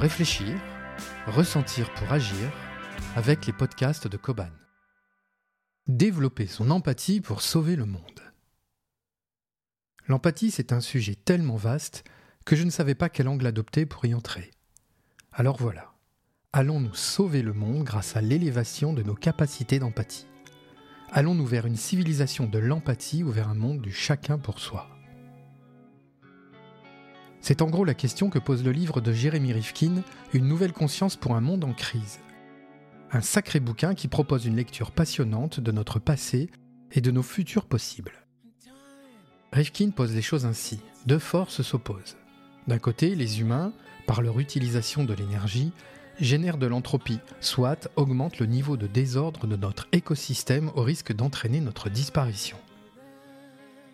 Réfléchir, ressentir pour agir avec les podcasts de Koban. Développer son empathie pour sauver le monde. L'empathie, c'est un sujet tellement vaste que je ne savais pas quel angle adopter pour y entrer. Alors voilà, allons-nous sauver le monde grâce à l'élévation de nos capacités d'empathie? Allons-nous vers une civilisation de l'empathie ou vers un monde du chacun pour soi? C'est en gros la question que pose le livre de Jérémy Rifkin, Une nouvelle conscience pour un monde en crise. Un sacré bouquin qui propose une lecture passionnante de notre passé et de nos futurs possibles. Rifkin pose les choses ainsi. Deux forces s'opposent. D'un côté, les humains, par leur utilisation de l'énergie, génèrent de l'entropie, soit augmentent le niveau de désordre de notre écosystème au risque d'entraîner notre disparition.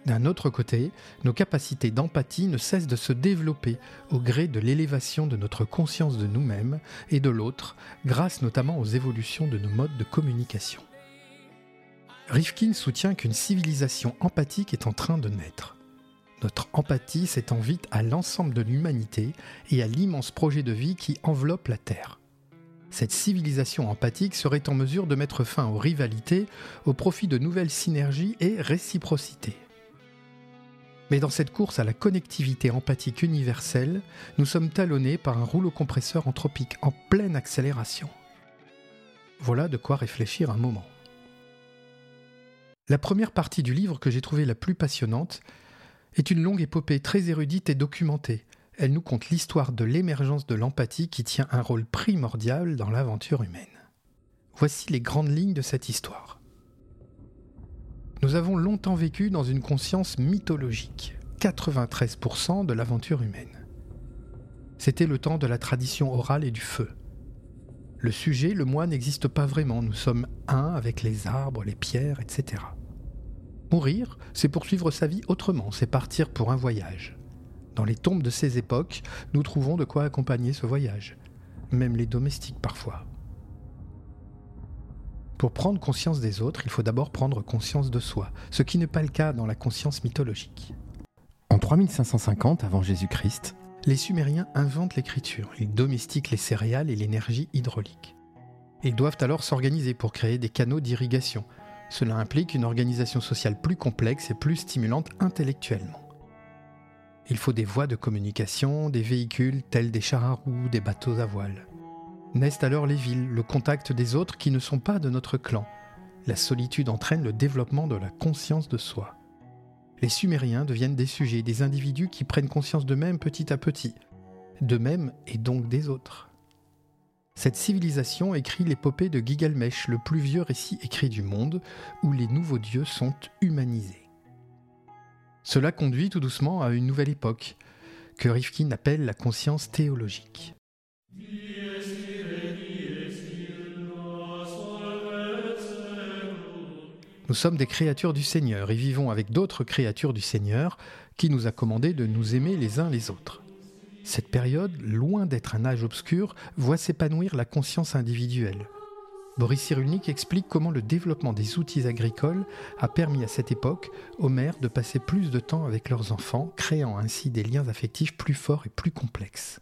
D'un autre côté, nos capacités d'empathie ne cessent de se développer au gré de l'élévation de notre conscience de nous-mêmes et de l'autre, grâce notamment aux évolutions de nos modes de communication. Rifkin soutient qu'une civilisation empathique est en train de naître. Notre empathie s'étend vite à l'ensemble de l'humanité et à l'immense projet de vie qui enveloppe la Terre. Cette civilisation empathique serait en mesure de mettre fin aux rivalités au profit de nouvelles synergies et réciprocités. Mais dans cette course à la connectivité empathique universelle, nous sommes talonnés par un rouleau compresseur anthropique en pleine accélération. Voilà de quoi réfléchir un moment. La première partie du livre que j'ai trouvée la plus passionnante est une longue épopée très érudite et documentée. Elle nous conte l'histoire de l'émergence de l'empathie qui tient un rôle primordial dans l'aventure humaine. Voici les grandes lignes de cette histoire. Nous avons longtemps vécu dans une conscience mythologique, 93% de l'aventure humaine. C'était le temps de la tradition orale et du feu. Le sujet, le moi, n'existe pas vraiment, nous sommes un avec les arbres, les pierres, etc. Mourir, c'est poursuivre sa vie autrement, c'est partir pour un voyage. Dans les tombes de ces époques, nous trouvons de quoi accompagner ce voyage, même les domestiques parfois. Pour prendre conscience des autres, il faut d'abord prendre conscience de soi, ce qui n'est pas le cas dans la conscience mythologique. En 3550 avant Jésus-Christ, les Sumériens inventent l'écriture, ils domestiquent les céréales et l'énergie hydraulique. Ils doivent alors s'organiser pour créer des canaux d'irrigation, cela implique une organisation sociale plus complexe et plus stimulante intellectuellement. Il faut des voies de communication, des véhicules tels des chars à roues, des bateaux à voile. Naissent alors les villes, le contact des autres qui ne sont pas de notre clan. La solitude entraîne le développement de la conscience de soi. Les Sumériens deviennent des sujets, des individus qui prennent conscience d'eux-mêmes petit à petit, d'eux-mêmes et donc des autres. Cette civilisation écrit l'épopée de Gilgamesh, le plus vieux récit écrit du monde, où les nouveaux dieux sont humanisés. Cela conduit tout doucement à une nouvelle époque, que Rifkin appelle la conscience théologique. Nous sommes des créatures du Seigneur et vivons avec d'autres créatures du Seigneur qui nous a commandé de nous aimer les uns les autres. Cette période, loin d'être un âge obscur, voit s'épanouir la conscience individuelle. Boris Cyrulnik explique comment le développement des outils agricoles a permis à cette époque aux mères de passer plus de temps avec leurs enfants, créant ainsi des liens affectifs plus forts et plus complexes.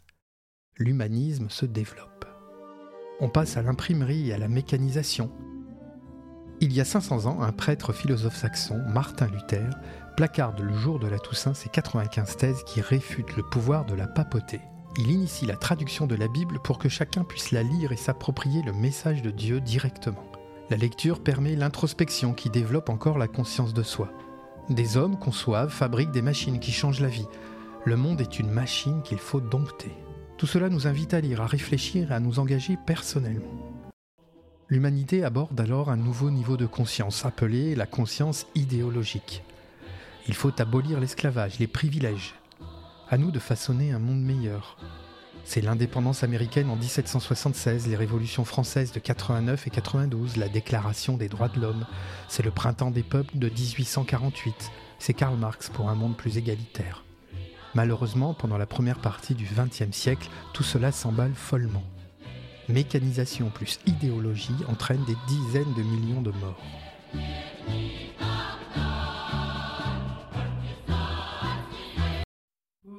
L'humanisme se développe. On passe à l'imprimerie et à la mécanisation. Il y a 500 ans, un prêtre philosophe saxon, Martin Luther, placarde le jour de la Toussaint ses 95 thèses qui réfutent le pouvoir de la papauté. Il initie la traduction de la Bible pour que chacun puisse la lire et s'approprier le message de Dieu directement. La lecture permet l'introspection qui développe encore la conscience de soi. Des hommes conçoivent, fabriquent des machines qui changent la vie. Le monde est une machine qu'il faut dompter. Tout cela nous invite à lire, à réfléchir et à nous engager personnellement. L'humanité aborde alors un nouveau niveau de conscience appelé la conscience idéologique. Il faut abolir l'esclavage, les privilèges. À nous de façonner un monde meilleur. C'est l'indépendance américaine en 1776, les révolutions françaises de 89 et 92, la déclaration des droits de l'homme. C'est le printemps des peuples de 1848. C'est Karl Marx pour un monde plus égalitaire. Malheureusement, pendant la première partie du XXe siècle, tout cela s'emballe follement. Mécanisation plus idéologie entraînent des dizaines de millions de morts.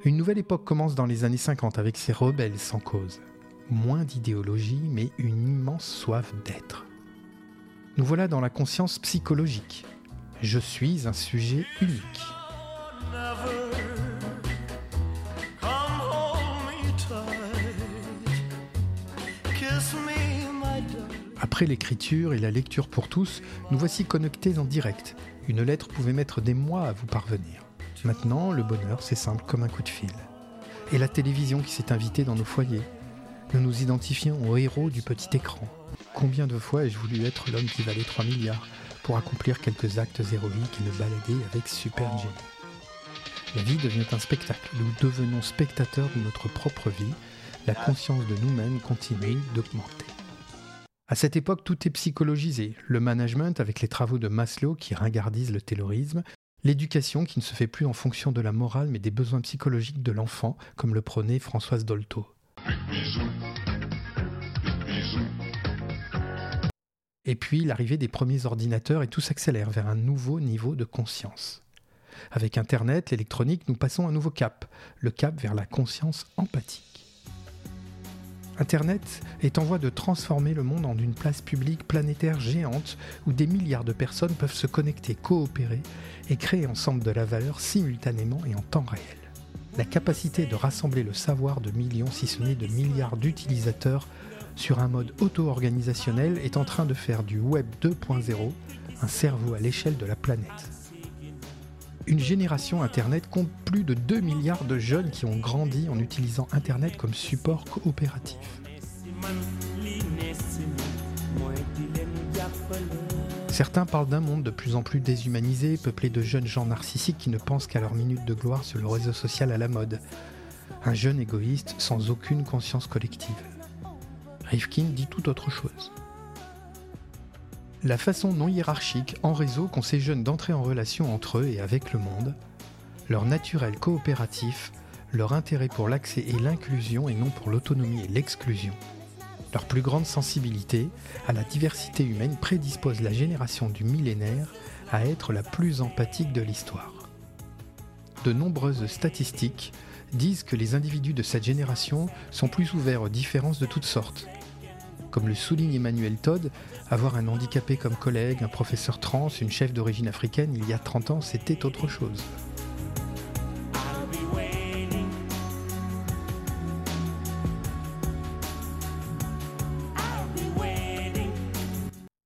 Une nouvelle époque commence dans les années 50 avec ces rebelles sans cause. moins d'idéologie, mais une immense soif d'être. Nous voilà dans la conscience psychologique. Je suis un sujet unique. Après l'écriture et la lecture pour tous, nous voici connectés en direct. Une lettre pouvait mettre des mois à vous parvenir. Maintenant, le bonheur, c'est simple comme un coup de fil. Et la télévision qui s'est invitée dans nos foyers. Nous nous identifions aux héros du petit écran. Combien de fois ai-je voulu être l'homme qui valait 3 milliards pour accomplir quelques actes héroïques et me balader avec Super Jenny La vie devient un spectacle. Nous devenons spectateurs de notre propre vie. La conscience de nous-mêmes continue d'augmenter. À cette époque, tout est psychologisé. Le management avec les travaux de Maslow qui ringardisent le terrorisme, l'éducation qui ne se fait plus en fonction de la morale mais des besoins psychologiques de l'enfant, comme le prônait Françoise Dolto. Et puis l'arrivée des premiers ordinateurs et tout s'accélère vers un nouveau niveau de conscience. Avec Internet, l'électronique, nous passons un nouveau cap, le cap vers la conscience empathique. Internet est en voie de transformer le monde en une place publique planétaire géante où des milliards de personnes peuvent se connecter, coopérer et créer ensemble de la valeur simultanément et en temps réel. La capacité de rassembler le savoir de millions, si ce n'est de milliards d'utilisateurs sur un mode auto-organisationnel est en train de faire du Web 2.0 un cerveau à l'échelle de la planète. Une génération Internet compte plus de 2 milliards de jeunes qui ont grandi en utilisant Internet comme support coopératif. Certains parlent d'un monde de plus en plus déshumanisé, peuplé de jeunes gens narcissiques qui ne pensent qu'à leur minute de gloire sur le réseau social à la mode. Un jeune égoïste sans aucune conscience collective. Rifkin dit tout autre chose la façon non hiérarchique en réseau qu'ont ces jeunes d'entrer en relation entre eux et avec le monde, leur naturel coopératif, leur intérêt pour l'accès et l'inclusion et non pour l'autonomie et l'exclusion. Leur plus grande sensibilité à la diversité humaine prédispose la génération du millénaire à être la plus empathique de l'histoire. De nombreuses statistiques disent que les individus de cette génération sont plus ouverts aux différences de toutes sortes, comme le souligne Emmanuel Todd, avoir un handicapé comme collègue, un professeur trans, une chef d'origine africaine, il y a 30 ans, c'était autre chose.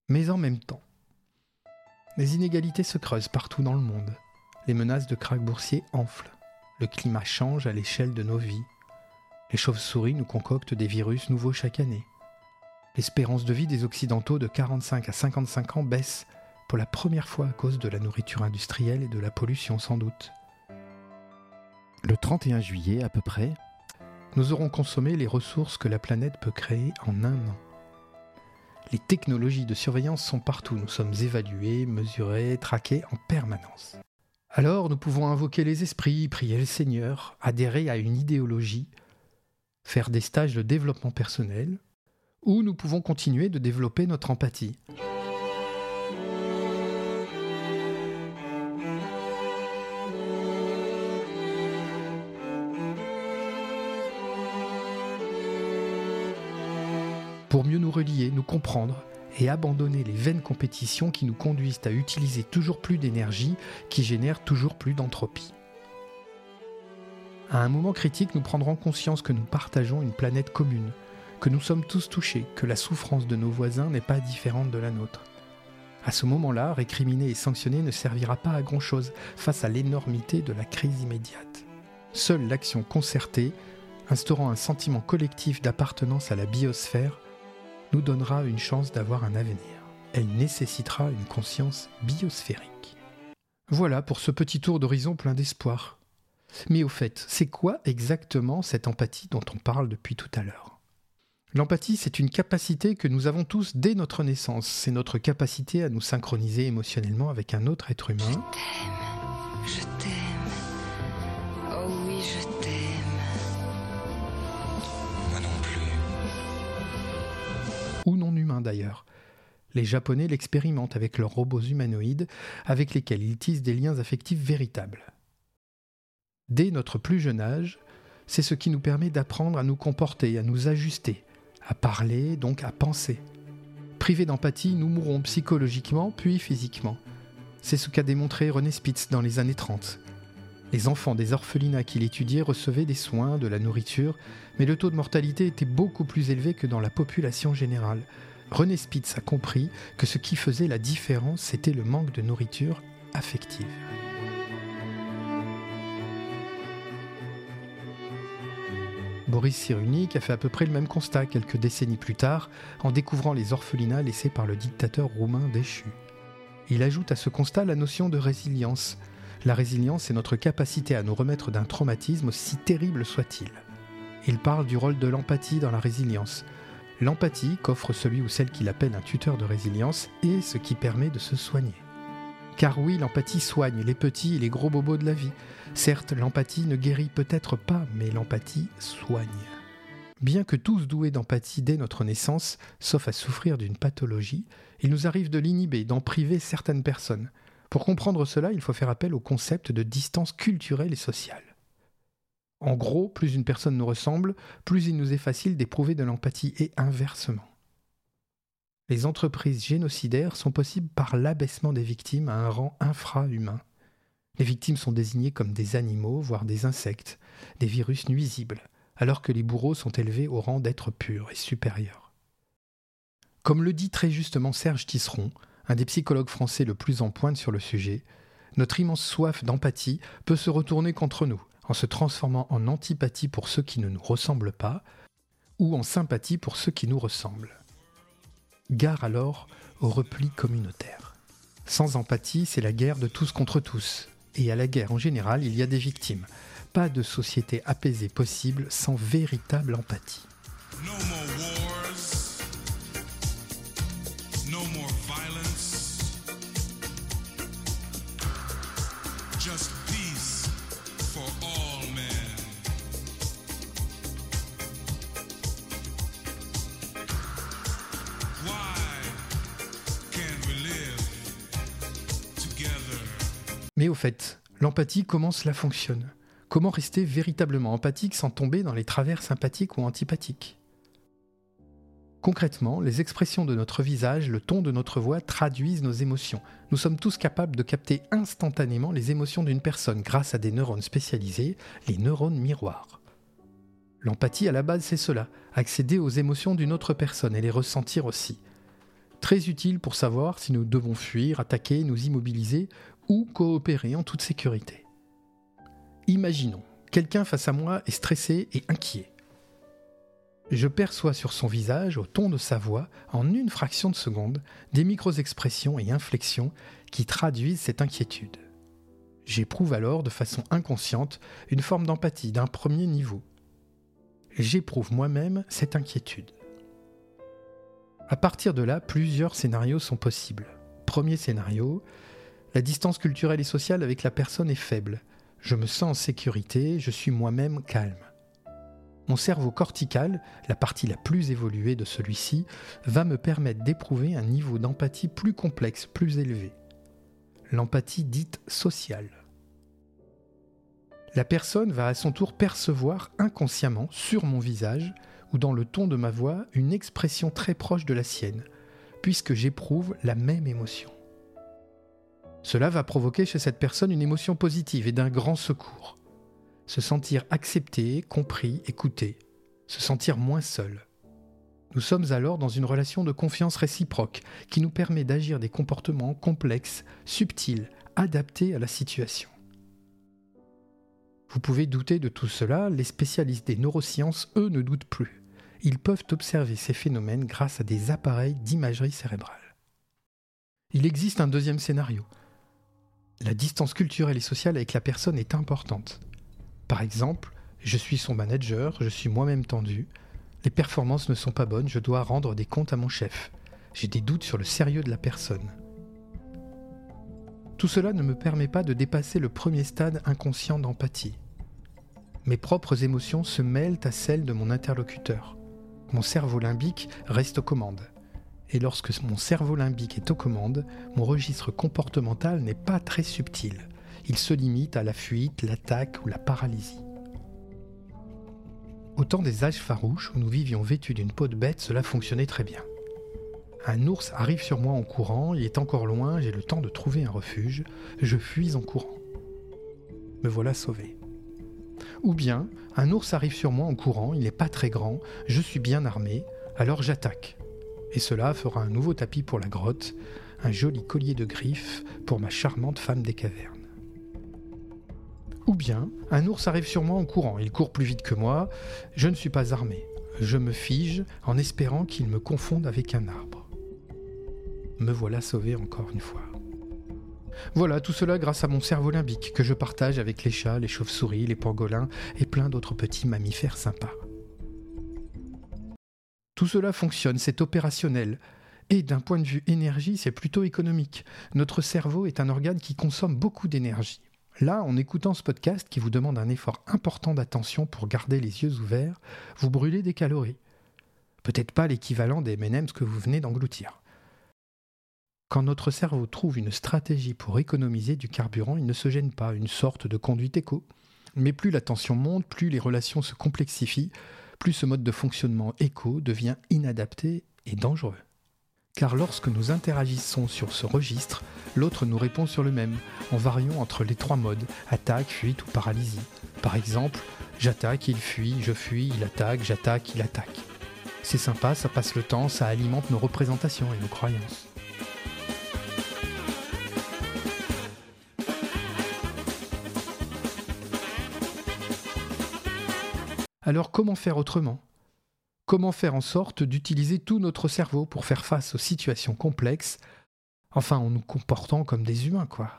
Mais en même temps, les inégalités se creusent partout dans le monde. Les menaces de krach boursier enflent. Le climat change à l'échelle de nos vies. Les chauves-souris nous concoctent des virus nouveaux chaque année. L'espérance de vie des Occidentaux de 45 à 55 ans baisse pour la première fois à cause de la nourriture industrielle et de la pollution sans doute. Le 31 juillet à peu près, nous aurons consommé les ressources que la planète peut créer en un an. Les technologies de surveillance sont partout, nous sommes évalués, mesurés, traqués en permanence. Alors nous pouvons invoquer les esprits, prier le Seigneur, adhérer à une idéologie, faire des stages de développement personnel, ou nous pouvons continuer de développer notre empathie. Pour mieux nous relier, nous comprendre et abandonner les vaines compétitions qui nous conduisent à utiliser toujours plus d'énergie qui génère toujours plus d'entropie. À un moment critique, nous prendrons conscience que nous partageons une planète commune, que nous sommes tous touchés, que la souffrance de nos voisins n'est pas différente de la nôtre. À ce moment-là, récriminer et sanctionner ne servira pas à grand-chose face à l'énormité de la crise immédiate. Seule l'action concertée, instaurant un sentiment collectif d'appartenance à la biosphère, nous donnera une chance d'avoir un avenir. Elle nécessitera une conscience biosphérique. Voilà pour ce petit tour d'horizon plein d'espoir. Mais au fait, c'est quoi exactement cette empathie dont on parle depuis tout à l'heure? L'empathie, c'est une capacité que nous avons tous dès notre naissance. C'est notre capacité à nous synchroniser émotionnellement avec un autre être humain. Je t'aime, je t'aime. Oh oui, je t'aime. Moi non plus. Ou non humain d'ailleurs. Les Japonais l'expérimentent avec leurs robots humanoïdes avec lesquels ils tissent des liens affectifs véritables. Dès notre plus jeune âge, c'est ce qui nous permet d'apprendre à nous comporter, à nous ajuster, à parler, donc à penser. Privés d'empathie, nous mourrons psychologiquement puis physiquement. C'est ce qu'a démontré René Spitz dans les années 30. Les enfants des orphelinats qu'il étudiait recevaient des soins, de la nourriture, mais le taux de mortalité était beaucoup plus élevé que dans la population générale. René Spitz a compris que ce qui faisait la différence, c'était le manque de nourriture affective. Boris Cyrulnik a fait à peu près le même constat quelques décennies plus tard en découvrant les orphelinats laissés par le dictateur roumain déchu. Il ajoute à ce constat la notion de résilience. La résilience est notre capacité à nous remettre d'un traumatisme aussi terrible soit-il. Il parle du rôle de l'empathie dans la résilience. L'empathie qu'offre celui ou celle qu'il appelle un tuteur de résilience est ce qui permet de se soigner. Car oui, l'empathie soigne les petits et les gros bobos de la vie. Certes, l'empathie ne guérit peut-être pas, mais l'empathie soigne. Bien que tous doués d'empathie dès notre naissance, sauf à souffrir d'une pathologie, il nous arrive de l'inhiber, d'en priver certaines personnes. Pour comprendre cela, il faut faire appel au concept de distance culturelle et sociale. En gros, plus une personne nous ressemble, plus il nous est facile d'éprouver de l'empathie et inversement. Les entreprises génocidaires sont possibles par l'abaissement des victimes à un rang infra-humain. Les victimes sont désignées comme des animaux, voire des insectes, des virus nuisibles, alors que les bourreaux sont élevés au rang d'êtres purs et supérieurs. Comme le dit très justement Serge Tisseron, un des psychologues français le plus en pointe sur le sujet, notre immense soif d'empathie peut se retourner contre nous, en se transformant en antipathie pour ceux qui ne nous ressemblent pas, ou en sympathie pour ceux qui nous ressemblent. Gare alors au repli communautaire. Sans empathie, c'est la guerre de tous contre tous. Et à la guerre en général, il y a des victimes. Pas de société apaisée possible sans véritable empathie. Mais au fait, l'empathie, comment cela fonctionne? Comment rester véritablement empathique sans tomber dans les travers sympathiques ou antipathiques? Concrètement, les expressions de notre visage, le ton de notre voix traduisent nos émotions. Nous sommes tous capables de capter instantanément les émotions d'une personne grâce à des neurones spécialisés, les neurones miroirs. L'empathie à la base c'est cela, accéder aux émotions d'une autre personne et les ressentir aussi. Très utile pour savoir si nous devons fuir, attaquer, nous immobiliser ou coopérer en toute sécurité. Imaginons, quelqu'un face à moi est stressé et inquiet. Je perçois sur son visage, au ton de sa voix, en une fraction de seconde, des micro-expressions et inflexions qui traduisent cette inquiétude. J'éprouve alors de façon inconsciente une forme d'empathie d'un premier niveau. J'éprouve moi-même cette inquiétude. À partir de là, plusieurs scénarios sont possibles. Premier scénario, la distance culturelle et sociale avec la personne est faible. Je me sens en sécurité, je suis moi-même calme. Mon cerveau cortical, la partie la plus évoluée de celui-ci, va me permettre d'éprouver un niveau d'empathie plus complexe, plus élevé. L'empathie dite sociale. La personne va à son tour percevoir inconsciemment sur mon visage ou dans le ton de ma voix une expression très proche de la sienne, puisque j'éprouve la même émotion. Cela va provoquer chez cette personne une émotion positive et d'un grand secours. Se sentir accepté, compris, écouté, se sentir moins seul. Nous sommes alors dans une relation de confiance réciproque qui nous permet d'agir des comportements complexes, subtils, adaptés à la situation. Vous pouvez douter de tout cela, les spécialistes des neurosciences, eux, ne doutent plus. Ils peuvent observer ces phénomènes grâce à des appareils d'imagerie cérébrale. Il existe un deuxième scénario, la distance culturelle et sociale avec la personne est importante. Par exemple, je suis son manager, je suis moi-même tendu, les performances ne sont pas bonnes, je dois rendre des comptes à mon chef. J'ai des doutes sur le sérieux de la personne. Tout cela ne me permet pas de dépasser le premier stade inconscient d'empathie. Mes propres émotions se mêlent à celles de mon interlocuteur. Mon cerveau limbique reste aux commandes et lorsque mon cerveau limbique est aux commandes, mon registre comportemental n'est pas très subtil. Il se limite à la fuite, l'attaque ou la paralysie. Au temps des âges farouches où nous vivions vêtus d'une peau de bête, cela fonctionnait très bien. Un ours arrive sur moi en courant, il est encore loin, j'ai le temps de trouver un refuge, je fuis en courant. Me voilà sauvé. Ou bien, un ours arrive sur moi en courant, il n'est pas très grand, je suis bien armé, alors j'attaque. Et cela fera un nouveau tapis pour la grotte, un joli collier de griffes pour ma charmante femme des cavernes. Ou bien, un ours arrive sur moi en courant, il court plus vite que moi, je ne suis pas armé. Je me fige en espérant qu'il me confonde avec un arbre. Me voilà sauvé encore une fois. Voilà, tout cela grâce à mon cerveau limbique que je partage avec les chats, les chauves-souris, les pangolins et plein d'autres petits mammifères sympas. Tout cela fonctionne, c'est opérationnel. Et d'un point de vue énergie, c'est plutôt économique. Notre cerveau est un organe qui consomme beaucoup d'énergie. Là, en écoutant ce podcast qui vous demande un effort important d'attention pour garder les yeux ouverts, vous brûlez des calories. Peut-être pas l'équivalent des M&M's que vous venez d'engloutir. Quand notre cerveau trouve une stratégie pour économiser du carburant, il ne se gêne pas, une sorte de conduite éco. Mais plus la tension monte, plus les relations se complexifient, plus ce mode de fonctionnement éco devient inadapté et dangereux. Car lorsque nous interagissons sur ce registre, l'autre nous répond sur le même, en variant entre les trois modes, attaque, fuite ou paralysie. Par exemple, j'attaque, il fuit, je fuis, il attaque, j'attaque, il attaque. C'est sympa, ça passe le temps, ça alimente nos représentations et nos croyances. Alors comment faire autrement? Comment faire en sorte d'utiliser tout notre cerveau pour faire face aux situations complexes, enfin en nous comportant comme des humains, quoi?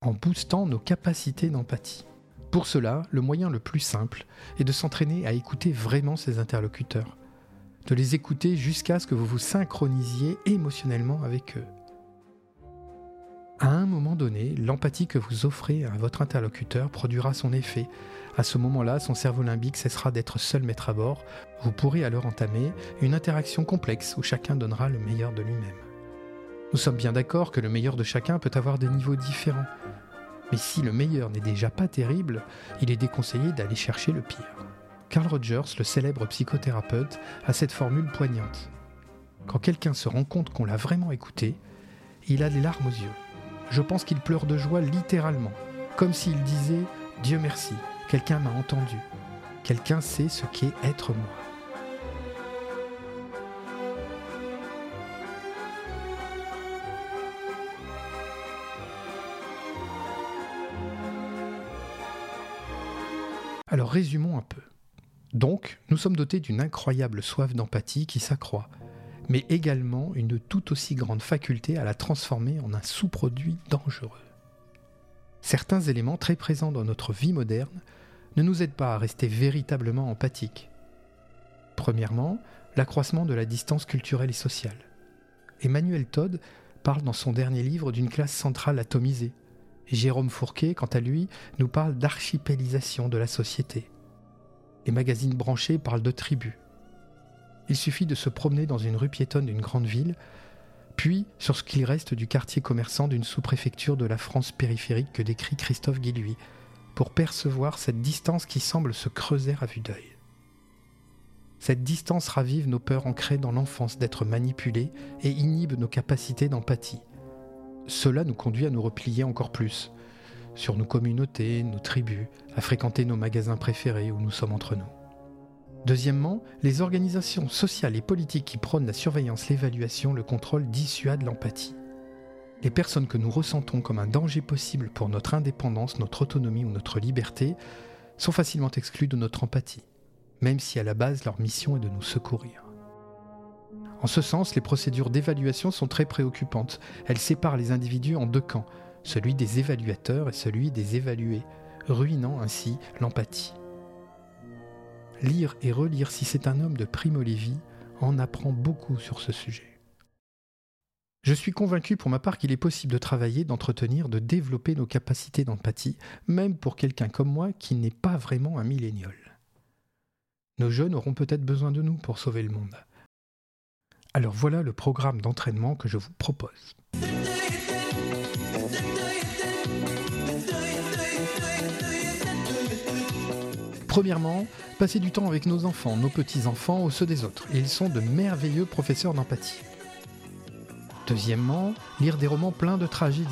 En boostant nos capacités d'empathie. Pour cela, le moyen le plus simple est de s'entraîner à écouter vraiment ses interlocuteurs, de les écouter jusqu'à ce que vous vous synchronisiez émotionnellement avec eux. À un moment donné, l'empathie que vous offrez à votre interlocuteur produira son effet à ce moment-là, son cerveau limbique cessera d'être seul maître à bord. Vous pourrez alors entamer une interaction complexe où chacun donnera le meilleur de lui-même. Nous sommes bien d'accord que le meilleur de chacun peut avoir des niveaux différents. Mais si le meilleur n'est déjà pas terrible, il est déconseillé d'aller chercher le pire. Carl Rogers, le célèbre psychothérapeute, a cette formule poignante. Quand quelqu'un se rend compte qu'on l'a vraiment écouté, il a les larmes aux yeux. Je pense qu'il pleure de joie littéralement, comme s'il disait ⁇ Dieu merci, Quelqu'un m'a entendu. Quelqu'un sait ce qu'est être moi. Alors résumons un peu. Donc, nous sommes dotés d'une incroyable soif d'empathie qui s'accroît, mais également une tout aussi grande faculté à la transformer en un sous-produit dangereux. Certains éléments très présents dans notre vie moderne ne nous aide pas à rester véritablement empathiques. Premièrement, l'accroissement de la distance culturelle et sociale. Emmanuel Todd parle dans son dernier livre d'une classe centrale atomisée. Jérôme Fourquet, quant à lui, nous parle d'archipélisation de la société. Les magazines branchés parlent de tribus. Il suffit de se promener dans une rue piétonne d'une grande ville, puis sur ce qu'il reste du quartier commerçant d'une sous-préfecture de la France périphérique que décrit Christophe Guilluy, pour percevoir cette distance qui semble se creuser à vue d'œil. Cette distance ravive nos peurs ancrées dans l'enfance d'être manipulés et inhibe nos capacités d'empathie. Cela nous conduit à nous replier encore plus sur nos communautés, nos tribus, à fréquenter nos magasins préférés où nous sommes entre nous. Deuxièmement, les organisations sociales et politiques qui prônent la surveillance, l'évaluation, le contrôle dissuadent l'empathie les personnes que nous ressentons comme un danger possible pour notre indépendance, notre autonomie ou notre liberté sont facilement exclues de notre empathie, même si à la base leur mission est de nous secourir. En ce sens, les procédures d'évaluation sont très préoccupantes. Elles séparent les individus en deux camps, celui des évaluateurs et celui des évalués, ruinant ainsi l'empathie. Lire et relire si c'est un homme de Primo Levi en apprend beaucoup sur ce sujet. Je suis convaincu pour ma part qu'il est possible de travailler, d'entretenir, de développer nos capacités d'empathie, même pour quelqu'un comme moi qui n'est pas vraiment un millénial. Nos jeunes auront peut-être besoin de nous pour sauver le monde. Alors voilà le programme d'entraînement que je vous propose. Premièrement, passer du temps avec nos enfants, nos petits-enfants ou ceux des autres. Ils sont de merveilleux professeurs d'empathie. Deuxièmement, lire des romans pleins de tragédies.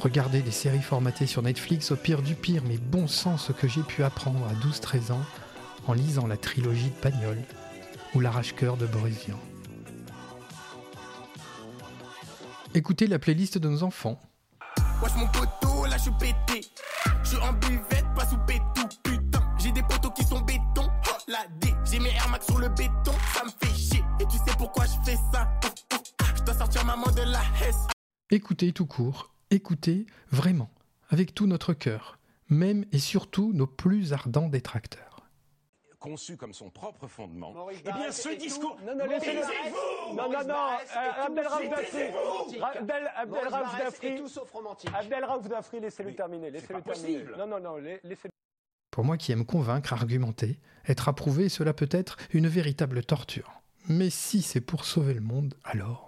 Regarder des séries formatées sur Netflix au pire du pire, mais bon sang ce que j'ai pu apprendre à 12-13 ans en lisant la trilogie de Pagnol ou l'arrache-cœur de Boris Vian. Écoutez la playlist de nos enfants. J'ai mes Air Max sur le béton. Ça me fait chier. Et tu sais pourquoi je fais ça? Je dois sortir maman de la hesse. Écoutez tout court, écoutez vraiment, avec tout notre cœur, même et surtout nos plus ardents détracteurs. conçu comme son propre fondement. Maurice eh bien, ce discours. tout. Non, non, laissez-le. Non, non, non, euh, Abdel Raouf Dafri. Abdel, Abdel Raouf Dafri. est tout sauf romantique. Abdel Raouf Dafri, laissez-le terminer. Laissez-le terminer. Non, non, non, la- laissez-le. Pour moi qui aime convaincre, argumenter, être approuvé, cela peut être une véritable torture. Mais si c'est pour sauver le monde, alors...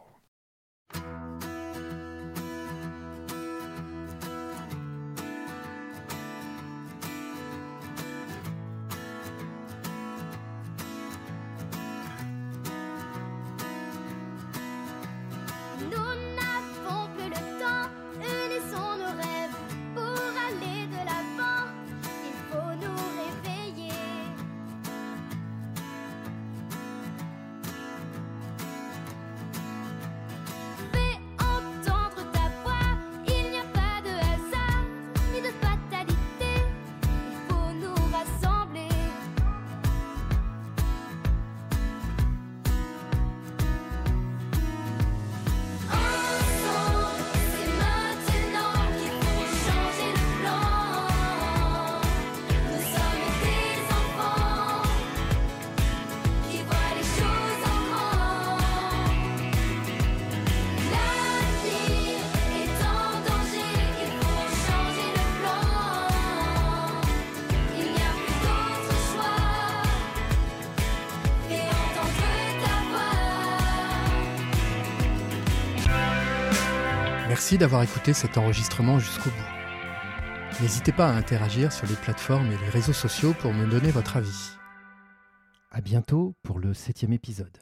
Merci d'avoir écouté cet enregistrement jusqu'au bout. N'hésitez pas à interagir sur les plateformes et les réseaux sociaux pour me donner votre avis. À bientôt pour le septième épisode.